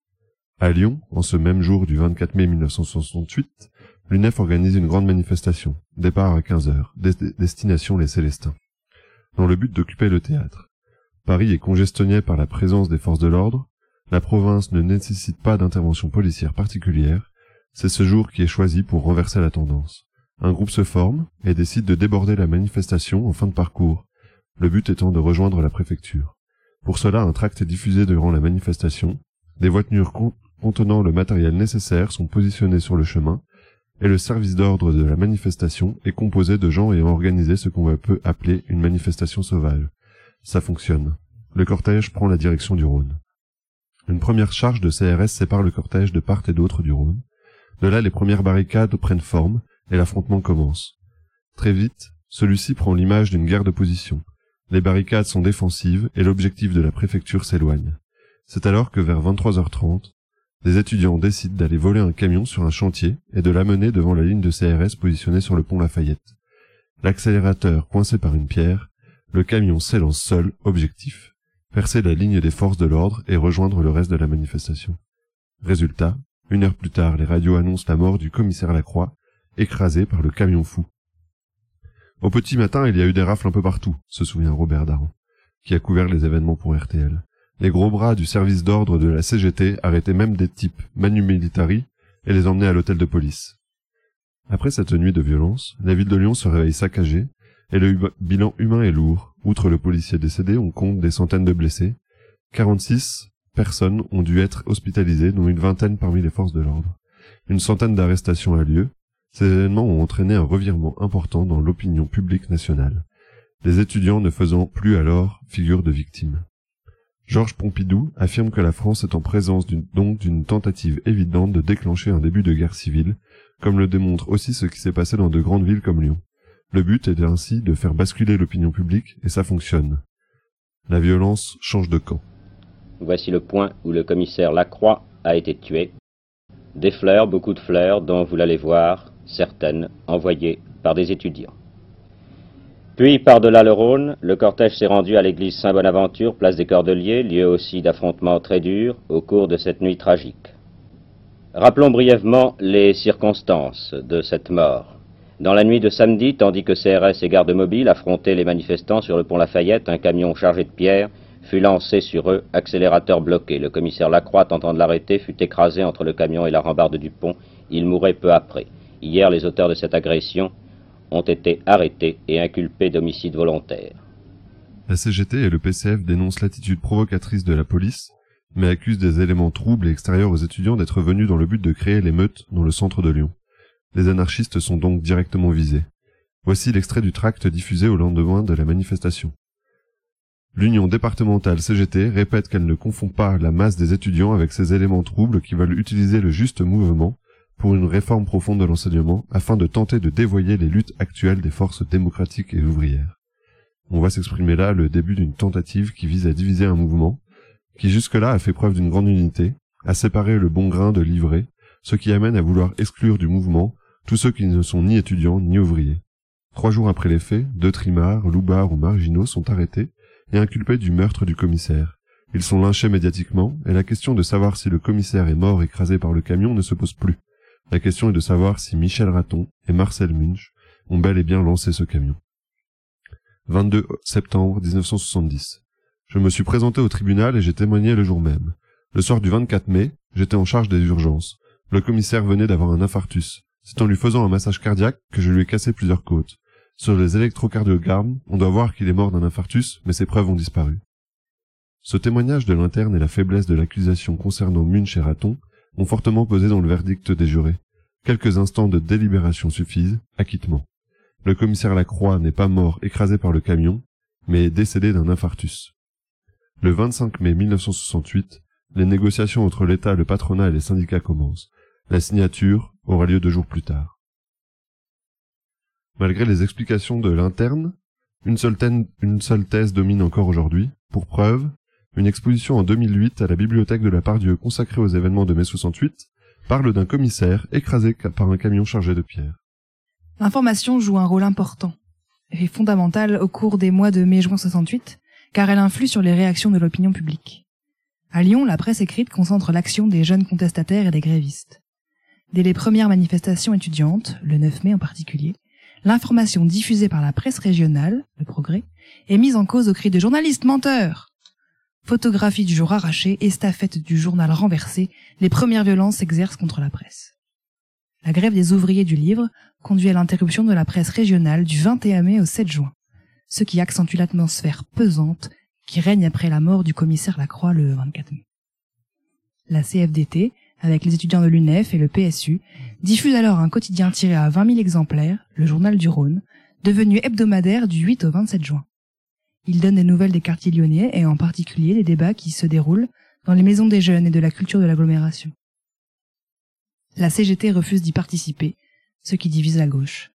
À Lyon, en ce même jour du 24 mai 1968, l'UNEF organise une grande manifestation, départ à 15 heures, destination les Célestins, dans le but d'occuper le théâtre. Paris est congestionné par la présence des forces de l'ordre, la province ne nécessite pas d'intervention policière particulière, c'est ce jour qui est choisi pour renverser la tendance. Un groupe se forme et décide de déborder la manifestation en fin de parcours, le but étant de rejoindre la préfecture. Pour cela, un tract est diffusé durant la manifestation, des voitures contenant le matériel nécessaire sont positionnées sur le chemin, et le service d'ordre de la manifestation est composé de gens ayant organisé ce qu'on peut appeler une manifestation sauvage. Ça fonctionne. Le cortège prend la direction du Rhône. Une première charge de CRS sépare le cortège de part et d'autre du Rhône. De là, les premières barricades prennent forme et l'affrontement commence. Très vite, celui-ci prend l'image d'une guerre de position. Les barricades sont défensives et l'objectif de la préfecture s'éloigne. C'est alors que vers 23h30, des étudiants décident d'aller voler un camion sur un chantier et de l'amener devant la ligne de CRS positionnée sur le pont Lafayette. L'accélérateur coincé par une pierre, le camion s'élance seul, objectif, percer la ligne des forces de l'ordre et rejoindre le reste de la manifestation. Résultat, une heure plus tard, les radios annoncent la mort du commissaire Lacroix, écrasé par le camion fou. Au petit matin, il y a eu des rafles un peu partout, se souvient Robert Daran, qui a couvert les événements pour RTL. Les gros bras du service d'ordre de la CGT arrêtaient même des types manu militari et les emmenaient à l'hôtel de police. Après cette nuit de violence, la ville de Lyon se réveille saccagée et le bilan humain est lourd. Outre le policier décédé, on compte des centaines de blessés. 46 personnes ont dû être hospitalisées, dont une vingtaine parmi les forces de l'ordre. Une centaine d'arrestations a lieu. Ces événements ont entraîné un revirement important dans l'opinion publique nationale, les étudiants ne faisant plus alors figure de victimes. Georges Pompidou affirme que la France est en présence donc d'une tentative évidente de déclencher un début de guerre civile, comme le démontre aussi ce qui s'est passé dans de grandes villes comme Lyon. Le but est ainsi de faire basculer l'opinion publique, et ça fonctionne. La violence change de camp. Voici le point où le commissaire Lacroix a été tué. Des fleurs, beaucoup de fleurs, dont vous l'allez voir, certaines envoyées par des étudiants. Puis, par-delà le Rhône, le cortège s'est rendu à l'église Saint-Bonaventure, place des Cordeliers, lieu aussi d'affrontements très durs au cours de cette nuit tragique. Rappelons brièvement les circonstances de cette mort. Dans la nuit de samedi, tandis que CRS et gardes mobiles affrontaient les manifestants sur le pont Lafayette, un camion chargé de pierres fut lancé sur eux, accélérateur bloqué. Le commissaire Lacroix, tentant de l'arrêter, fut écrasé entre le camion et la rambarde du pont. Il mourait peu après. Hier, les auteurs de cette agression ont été arrêtés et inculpés d'homicide volontaire. La CGT et le PCF dénoncent l'attitude provocatrice de la police, mais accusent des éléments troubles et extérieurs aux étudiants d'être venus dans le but de créer l'émeute dans le centre de Lyon. Les anarchistes sont donc directement visés. Voici l'extrait du tract diffusé au lendemain de la manifestation. L'Union départementale CGT répète qu'elle ne confond pas la masse des étudiants avec ces éléments troubles qui veulent utiliser le juste mouvement pour une réforme profonde de l'enseignement afin de tenter de dévoyer les luttes actuelles des forces démocratiques et ouvrières. On va s'exprimer là le début d'une tentative qui vise à diviser un mouvement, qui jusque-là a fait preuve d'une grande unité, à séparer le bon grain de l'ivraie, ce qui amène à vouloir exclure du mouvement tous ceux qui ne sont ni étudiants ni ouvriers. Trois jours après les faits, deux trimards, loubards ou marginaux sont arrêtés et inculpés du meurtre du commissaire. Ils sont lynchés médiatiquement, et la question de savoir si le commissaire est mort écrasé par le camion ne se pose plus. La question est de savoir si Michel Raton et Marcel Munch ont bel et bien lancé ce camion. 22 septembre 1970. Je me suis présenté au tribunal et j'ai témoigné le jour même. Le soir du 24 mai, j'étais en charge des urgences. Le commissaire venait d'avoir un infarctus. C'est en lui faisant un massage cardiaque que je lui ai cassé plusieurs côtes. Sur les électrocardiogrammes, on doit voir qu'il est mort d'un infarctus, mais ses preuves ont disparu. Ce témoignage de l'interne et la faiblesse de l'accusation concernant Munch et Raton fortement pesé dans le verdict des jurés. Quelques instants de délibération suffisent, acquittement. Le commissaire Lacroix n'est pas mort écrasé par le camion, mais décédé d'un infarctus. Le 25 mai 1968, Les négociations entre l'État, le patronat et les syndicats commencent. La signature aura lieu deux jours plus tard. Malgré les explications de l'interne, une seule thèse domine encore aujourd'hui. Pour preuve, une exposition en 2008 à la bibliothèque de la Pardieu consacrée aux événements de mai 68 parle d'un commissaire écrasé par un camion chargé de pierres. L'information joue un rôle important et fondamental au cours des mois de mai-juin 68, car elle influe sur les réactions de l'opinion publique. À Lyon, la presse écrite concentre l'action des jeunes contestataires et des grévistes. Dès les premières manifestations étudiantes, le 9 mai en particulier, l'information diffusée par la presse régionale, le Progrès, est mise en cause au cri de journalistes menteurs. Photographie du jour arrachée, estafette du journal renversé, les premières violences s'exercent contre la presse. La grève des ouvriers du livre conduit à l'interruption de la presse régionale du 21 mai au 7 juin, ce qui accentue l'atmosphère pesante qui règne après la mort du commissaire Lacroix le 24 mai. La CFDT, avec les étudiants de l'UNEF et le PSU, diffuse alors un quotidien tiré à 20 000 exemplaires, le journal du Rhône, devenu hebdomadaire du 8 au 27 juin. Il donne des nouvelles des quartiers lyonnais et en particulier des débats qui se déroulent dans les maisons des jeunes et de la culture de l'agglomération. La CGT refuse d'y participer, ce qui divise la gauche.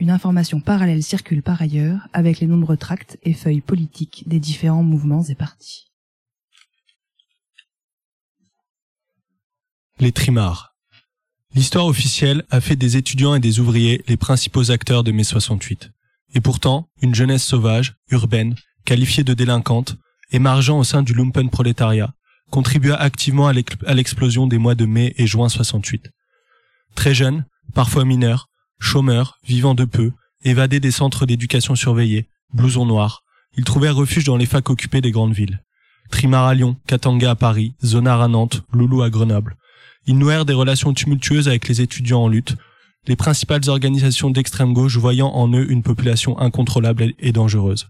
Une information parallèle circule par ailleurs avec les nombreux tracts et feuilles politiques des différents mouvements et partis. Les trimards. L'histoire officielle a fait des étudiants et des ouvriers les principaux acteurs de mai 68. Et pourtant, une jeunesse sauvage, urbaine, qualifiée de délinquante, émargeant au sein du lumpen prolétariat, contribua activement à l'explosion des mois de mai et juin 68. Très jeunes, parfois mineurs, chômeurs, vivant de peu, évadés des centres d'éducation surveillés, blousons noirs, ils trouvèrent refuge dans les facs occupées des grandes villes. Trimar à Lyon, Katanga à Paris, Zonar à Nantes, Loulou à Grenoble. Ils nouèrent des relations tumultueuses avec les étudiants en lutte, les principales organisations d'extrême gauche voyant en eux une population incontrôlable et dangereuse.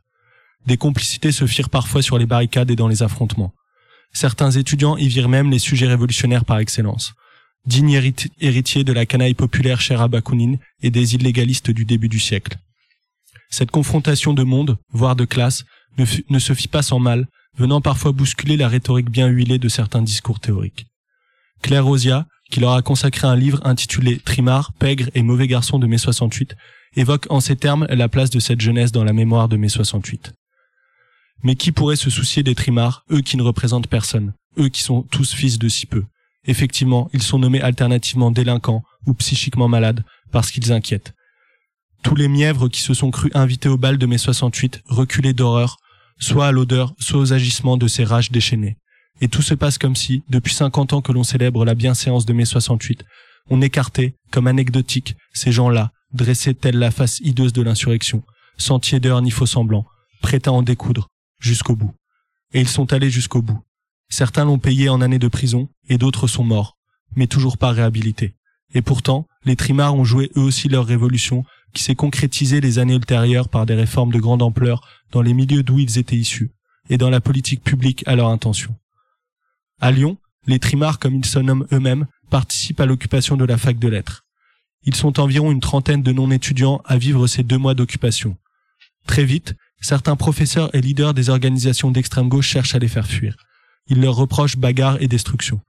Des complicités se firent parfois sur les barricades et dans les affrontements. Certains étudiants y virent même les sujets révolutionnaires par excellence, dignes héritiers de la canaille populaire chère à Bakounine et des illégalistes du début du siècle. Cette confrontation de monde, voire de classe, ne, ne se fit pas sans mal, venant parfois bousculer la rhétorique bien huilée de certains discours théoriques. Claire Rosia, qui leur a consacré un livre intitulé Trimard, pègre et mauvais garçon de mai 68, évoque en ces termes la place de cette jeunesse dans la mémoire de mai 68. Mais qui pourrait se soucier des trimards, eux qui ne représentent personne, eux qui sont tous fils de si peu? Effectivement, ils sont nommés alternativement délinquants ou psychiquement malades parce qu'ils inquiètent. Tous les mièvres qui se sont crus invités au bal de mai 68 reculaient d'horreur, soit à l'odeur, soit aux agissements de ces rages déchaînées. Et tout se passe comme si, depuis 50 ans que l'on célèbre la bienséance de mai 68, on écartait, comme anecdotique, ces gens-là, dressés telle la face hideuse de l'insurrection, sans tiédeur ni faux semblant, prêts à en découdre, jusqu'au bout. Et ils sont allés jusqu'au bout. Certains l'ont payé en années de prison, et d'autres sont morts, mais toujours pas réhabilités. Et pourtant, les trimards ont joué eux aussi leur révolution, qui s'est concrétisée les années ultérieures par des réformes de grande ampleur dans les milieux d'où ils étaient issus, et dans la politique publique à leur intention. À Lyon, les trimards, comme ils se nomment eux-mêmes, participent à l'occupation de la fac de lettres. Ils sont environ une trentaine de non-étudiants à vivre ces deux mois d'occupation. Très vite, certains professeurs et leaders des organisations d'extrême gauche cherchent à les faire fuir. Ils leur reprochent bagarre et destruction.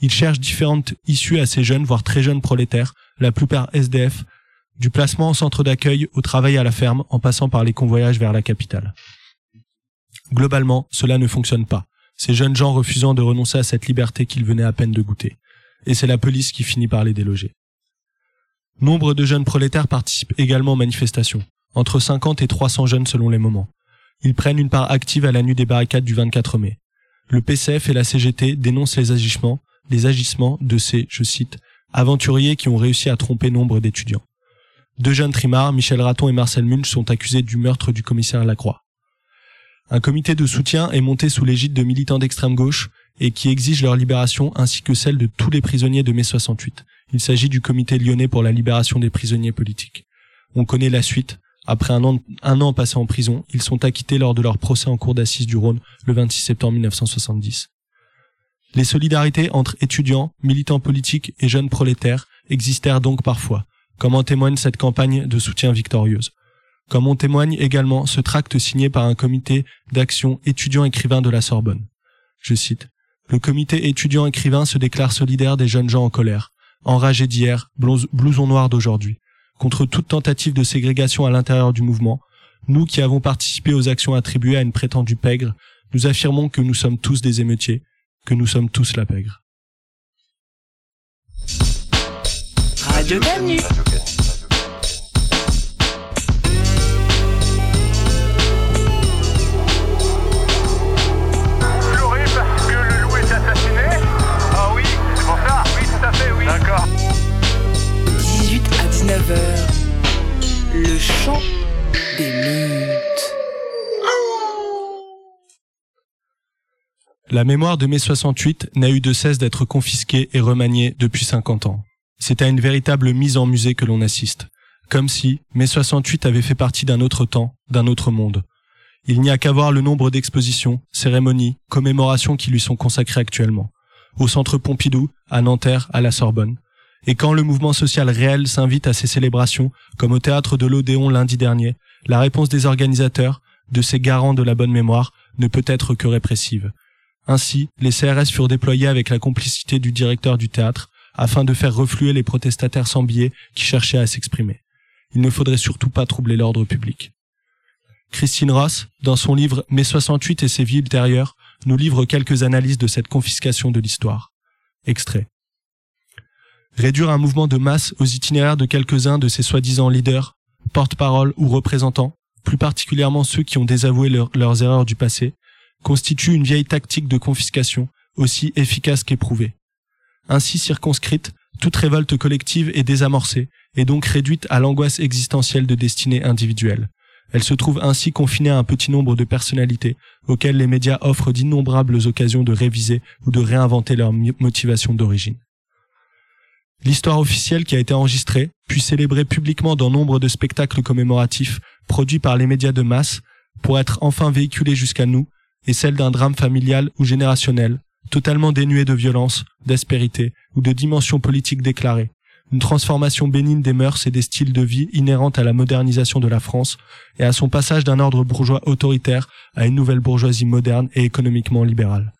Ils cherchent différentes issues à ces jeunes, voire très jeunes prolétaires, la plupart SDF, du placement en centre d'accueil au travail à la ferme en passant par les convoyages vers la capitale. Globalement, cela ne fonctionne pas, ces jeunes gens refusant de renoncer à cette liberté qu'ils venaient à peine de goûter. Et c'est la police qui finit par les déloger. Nombre de jeunes prolétaires participent également aux manifestations, entre 50 et 300 jeunes selon les moments. Ils prennent une part active à la nuit des barricades du 24 mai. Le PCF et la CGT dénoncent les agissements, les agissements de ces, je cite, aventuriers qui ont réussi à tromper nombre d'étudiants. Deux jeunes trimards, Michel Raton et Marcel Munch, sont accusés du meurtre du commissaire Lacroix. Un comité de soutien est monté sous l'égide de militants d'extrême gauche et qui exige leur libération ainsi que celle de tous les prisonniers de mai 68. Il s'agit du comité lyonnais pour la libération des prisonniers politiques. On connaît la suite. Après un an, passé en prison, ils sont acquittés lors de leur procès en cour d'assises du Rhône le 26 septembre 1970. Les solidarités entre étudiants, militants politiques et jeunes prolétaires existèrent donc parfois, comme en témoigne cette campagne de soutien victorieuse. Comme en témoigne également ce tract signé par un comité d'action étudiants écrivains de la Sorbonne. Je cite Le comité étudiant écrivain se déclare solidaire des jeunes gens en colère, enragés d'hier, blous- blousons noirs d'aujourd'hui. Contre toute tentative de ségrégation à l'intérieur du mouvement, nous qui avons participé aux actions attribuées à une prétendue pègre, nous affirmons que nous sommes tous des émeutiers, que nous sommes tous la pègre. À 19h. Le chant des meutes. La mémoire de mai 68 n'a eu de cesse d'être confisquée et remaniée depuis 50 ans. C'est à une véritable mise en musée que l'on assiste. Comme si mai 68 avait fait partie d'un autre temps, d'un autre monde. Il n'y a qu'à voir le nombre d'expositions, cérémonies, commémorations qui lui sont consacrées actuellement. Au centre Pompidou, à Nanterre, à la Sorbonne. Et quand le mouvement social réel s'invite à ces célébrations, comme au théâtre de l'Odéon lundi dernier, la réponse des organisateurs, de ces garants de la bonne mémoire, ne peut être que répressive. Ainsi, les CRS furent déployés avec la complicité du directeur du théâtre afin de faire refluer les protestataires sans billets qui cherchaient à s'exprimer. Il ne faudrait surtout pas troubler l'ordre public. Christine Ross, dans son livre Mai 68 et ses vies ultérieures, nous livre quelques analyses de cette confiscation de l'histoire. Extrait. Réduire un mouvement de masse aux itinéraires de quelques-uns de ces soi-disant leaders, porte-parole ou représentants, plus particulièrement ceux qui ont désavoué leur- leurs erreurs du passé, constitue une vieille tactique de confiscation aussi efficace qu'éprouvée. Ainsi circonscrite, toute révolte collective est désamorcée et donc réduite à l'angoisse existentielle de destinées individuelles. Elle se trouve ainsi confinée à un petit nombre de personnalités auxquelles les médias offrent d'innombrables occasions de réviser ou de réinventer leur motivation d'origine. L'histoire officielle qui a été enregistrée, puis célébrée publiquement dans nombre de spectacles commémoratifs produits par les médias de masse, pour être enfin véhiculée jusqu'à nous, est celle d'un drame familial ou générationnel, totalement dénué de violence, d'aspérité ou de dimension politique déclarée, une transformation bénigne des mœurs et des styles de vie inhérente à la modernisation de la France et à son passage d'un ordre bourgeois autoritaire à une nouvelle bourgeoisie moderne et économiquement libérale.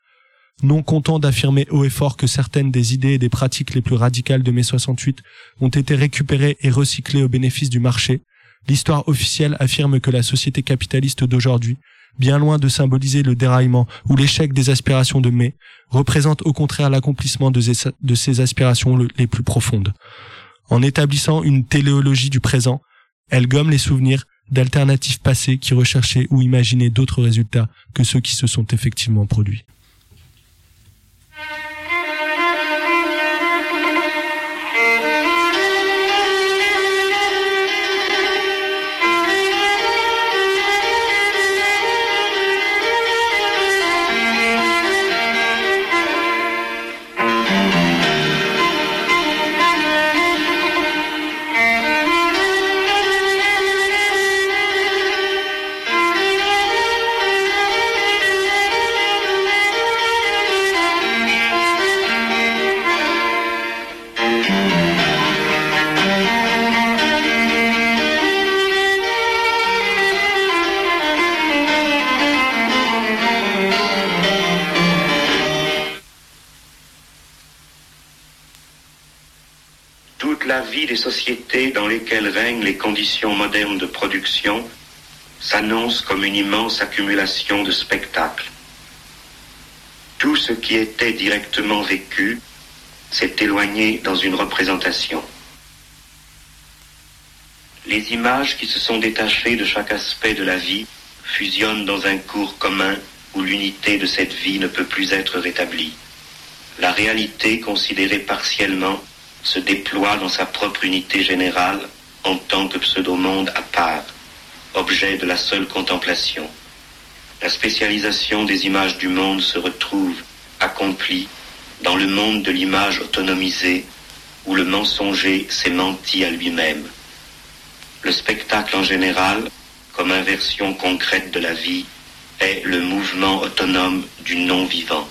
Non content d'affirmer haut et fort que certaines des idées et des pratiques les plus radicales de mai 68 ont été récupérées et recyclées au bénéfice du marché, l'histoire officielle affirme que la société capitaliste d'aujourd'hui, bien loin de symboliser le déraillement ou l'échec des aspirations de mai, représente au contraire l'accomplissement de ses- aspirations le- les plus profondes. En établissant une téléologie du présent, elle gomme les souvenirs d'alternatives passées qui recherchaient ou imaginaient d'autres résultats que ceux qui se sont effectivement produits. La vie des sociétés dans lesquelles règnent les conditions modernes de production s'annonce comme une immense accumulation de spectacles. Tout ce qui était directement vécu s'est éloigné dans une représentation. Les images qui se sont détachées de chaque aspect de la vie fusionnent dans un cours commun où l'unité de cette vie ne peut plus être rétablie. La réalité considérée partiellement se déploie dans sa propre unité générale en tant que pseudo-monde à part, objet de la seule contemplation. La spécialisation des images du monde se retrouve accomplie dans le monde de l'image autonomisée où le mensonger s'est menti à lui-même. Le spectacle en général, comme inversion concrète de la vie, est le mouvement autonome du non-vivant.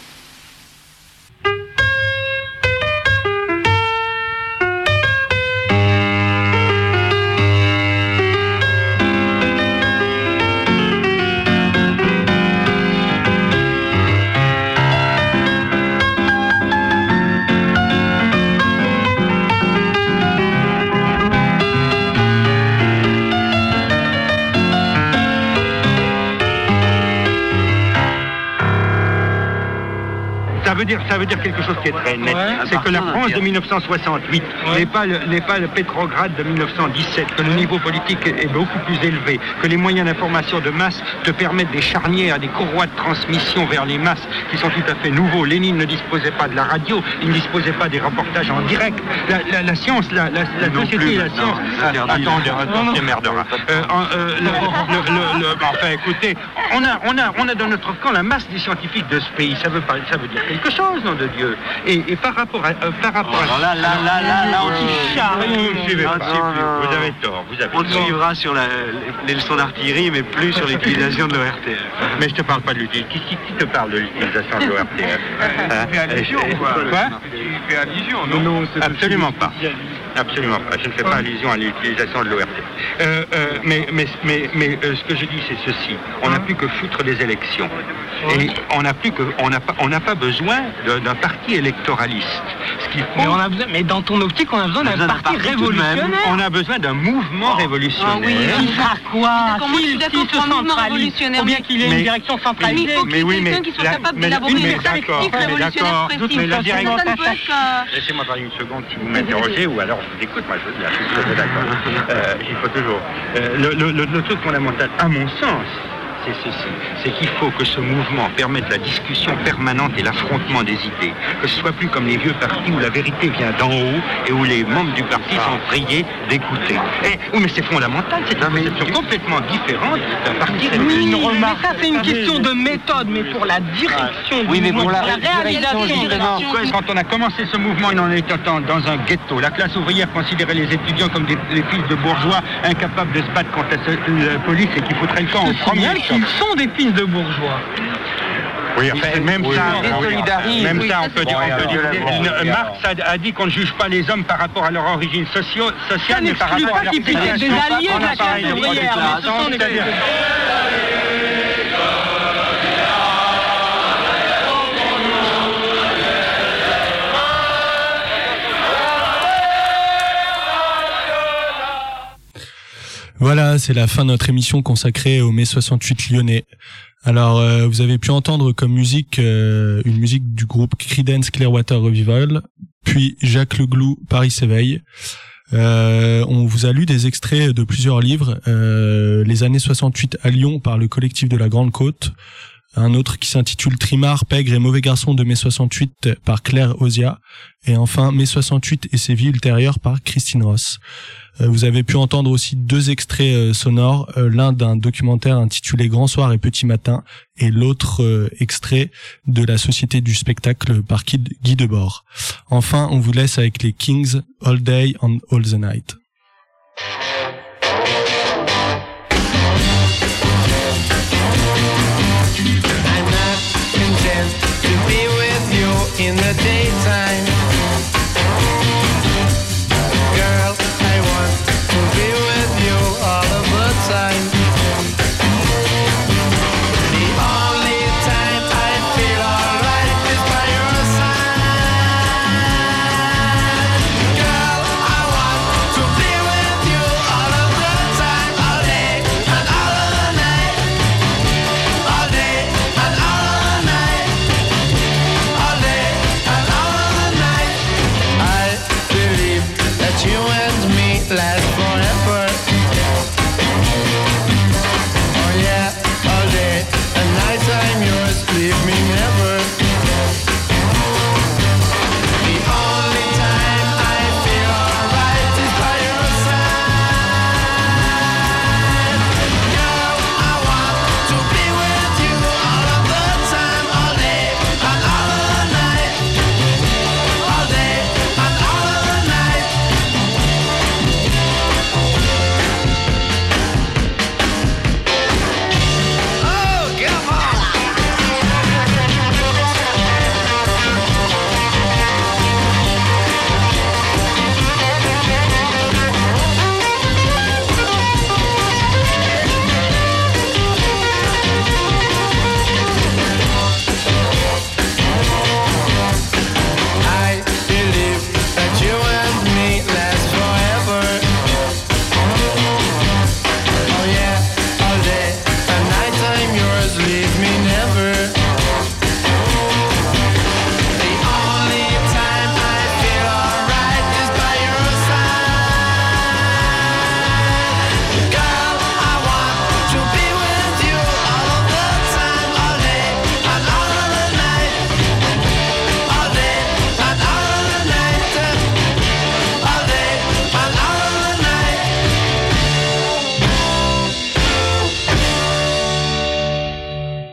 Veut dire, ça veut dire quelque chose qui est très net. C'est que la France de 1968 n'est pas le, n'est pas le de 1917, que le niveau politique est beaucoup plus élevé, que les moyens d'information de masse te permettent des charnières, des courroies de transmission vers les masses qui sont tout à fait nouveaux. Lénine ne disposait pas de la radio, il ne disposait pas des reportages en direct. La, la- la science, la, la, la société et la science. Enfin, écoutez, on a, on, a, on a dans notre camp la masse des scientifiques de ce pays. Ça veut, pas, ça veut dire quelque chose, nom de Dieu. Et, et par rapport à. euh, par rapport à Alors là, là, là, là, là, on s'y charrie. Vous ne pas. non, non. Vous avez tort. Vous avez On tort. suivra sur la- les leçons d'artillerie, mais plus sur l'utilisation de l'ORTF. Mais je te parle pas de l'utilisation. Qui, qui- qui te parle de l'utilisation de l'ORTF Tu fais allusion, quoi. Quoi? Tu fais allusion, non, non Absolument pas. Absolument pas. Je ne fais pas allusion à l'utilisation de l'ORTF. Euh, euh, mais mais, mais, mais euh, ce que je dis, c'est ceci. On n'a plus que foutre des élections. Et on n'a plus que, on n'a pas, on n'a pas besoin d'un parti électoraliste. Ce qu'il faut. Mais, on a besoin, mais dans ton optique, on a besoin d'un parti révolutionnaire. On a besoin d'un mouvement révolutionnaire. Ah oui, qui fera quoi pour se centralise, faut bien mais- qu'il ait Mais- une direction centralisée. Mais il qu'il y ait oui, mais qui soit la- capable mais- d'élaborer une mais mais révolutionnaire d'accord, précise. mais la direction- Laissez-moi parler une seconde si vous m'interrogez, ou alors je vous écoute, moi je veux dire, je suis tout à fait d'accord. Euh, il faut toujours. Euh, le truc fondamental, à mon sens, c'est ceci, c'est qu'il faut que ce mouvement permette la discussion permanente et l'affrontement des idées. Que ce soit plus comme les vieux partis où la vérité vient d'en haut et où les membres du parti sont priés d'écouter. Eh, oui, mais c'est fondamental, c'est une conception complètement différente d'un parti Oui, mais ça c'est une question de méthode, mais pour la direction Oui, du mais mouvement, pour la réalisation, justement. Quand on a commencé ce mouvement, il en était dans, un ghetto? La classe ouvrière considérait les étudiants comme des, fils de bourgeois incapables de se battre contre la, police et qui foutraient le camp en premier. Qu'ils sont des fils de bourgeois. Oui, enfin, même Oui, ça, oui, même Oui, ça, on peut dire. on peut dire- une- Marx a, a dit qu'on ne juge pas les hommes par rapport à leur origine socio- sociale, mais par rapport à pas leur puissent être des alliés de la classe ouvrière, Voilà, c'est la fin de notre émission consacrée au mai 68 lyonnais. Alors, euh, vous avez pu entendre comme musique euh, une musique du groupe Creedence Clearwater Revival, puis Jacques Leglou, Paris s'éveille. Euh, on vous a lu des extraits de plusieurs livres, Les années 68 à Lyon par le collectif de la Grande Côte, un autre qui s'intitule Trimard, Pègre et Mauvais Garçon de mai 68 par Claire Ozia, et enfin mai 68 et ses vies ultérieures par Christine Ross. Euh, vous avez pu entendre aussi deux extraits euh, sonores, euh, l'un d'un documentaire intitulé Grand Soir et Petit Matin, et l'autre extrait de la Société du spectacle par Guy Debord. Enfin, on vous laisse avec les Kings All Day and All the Night.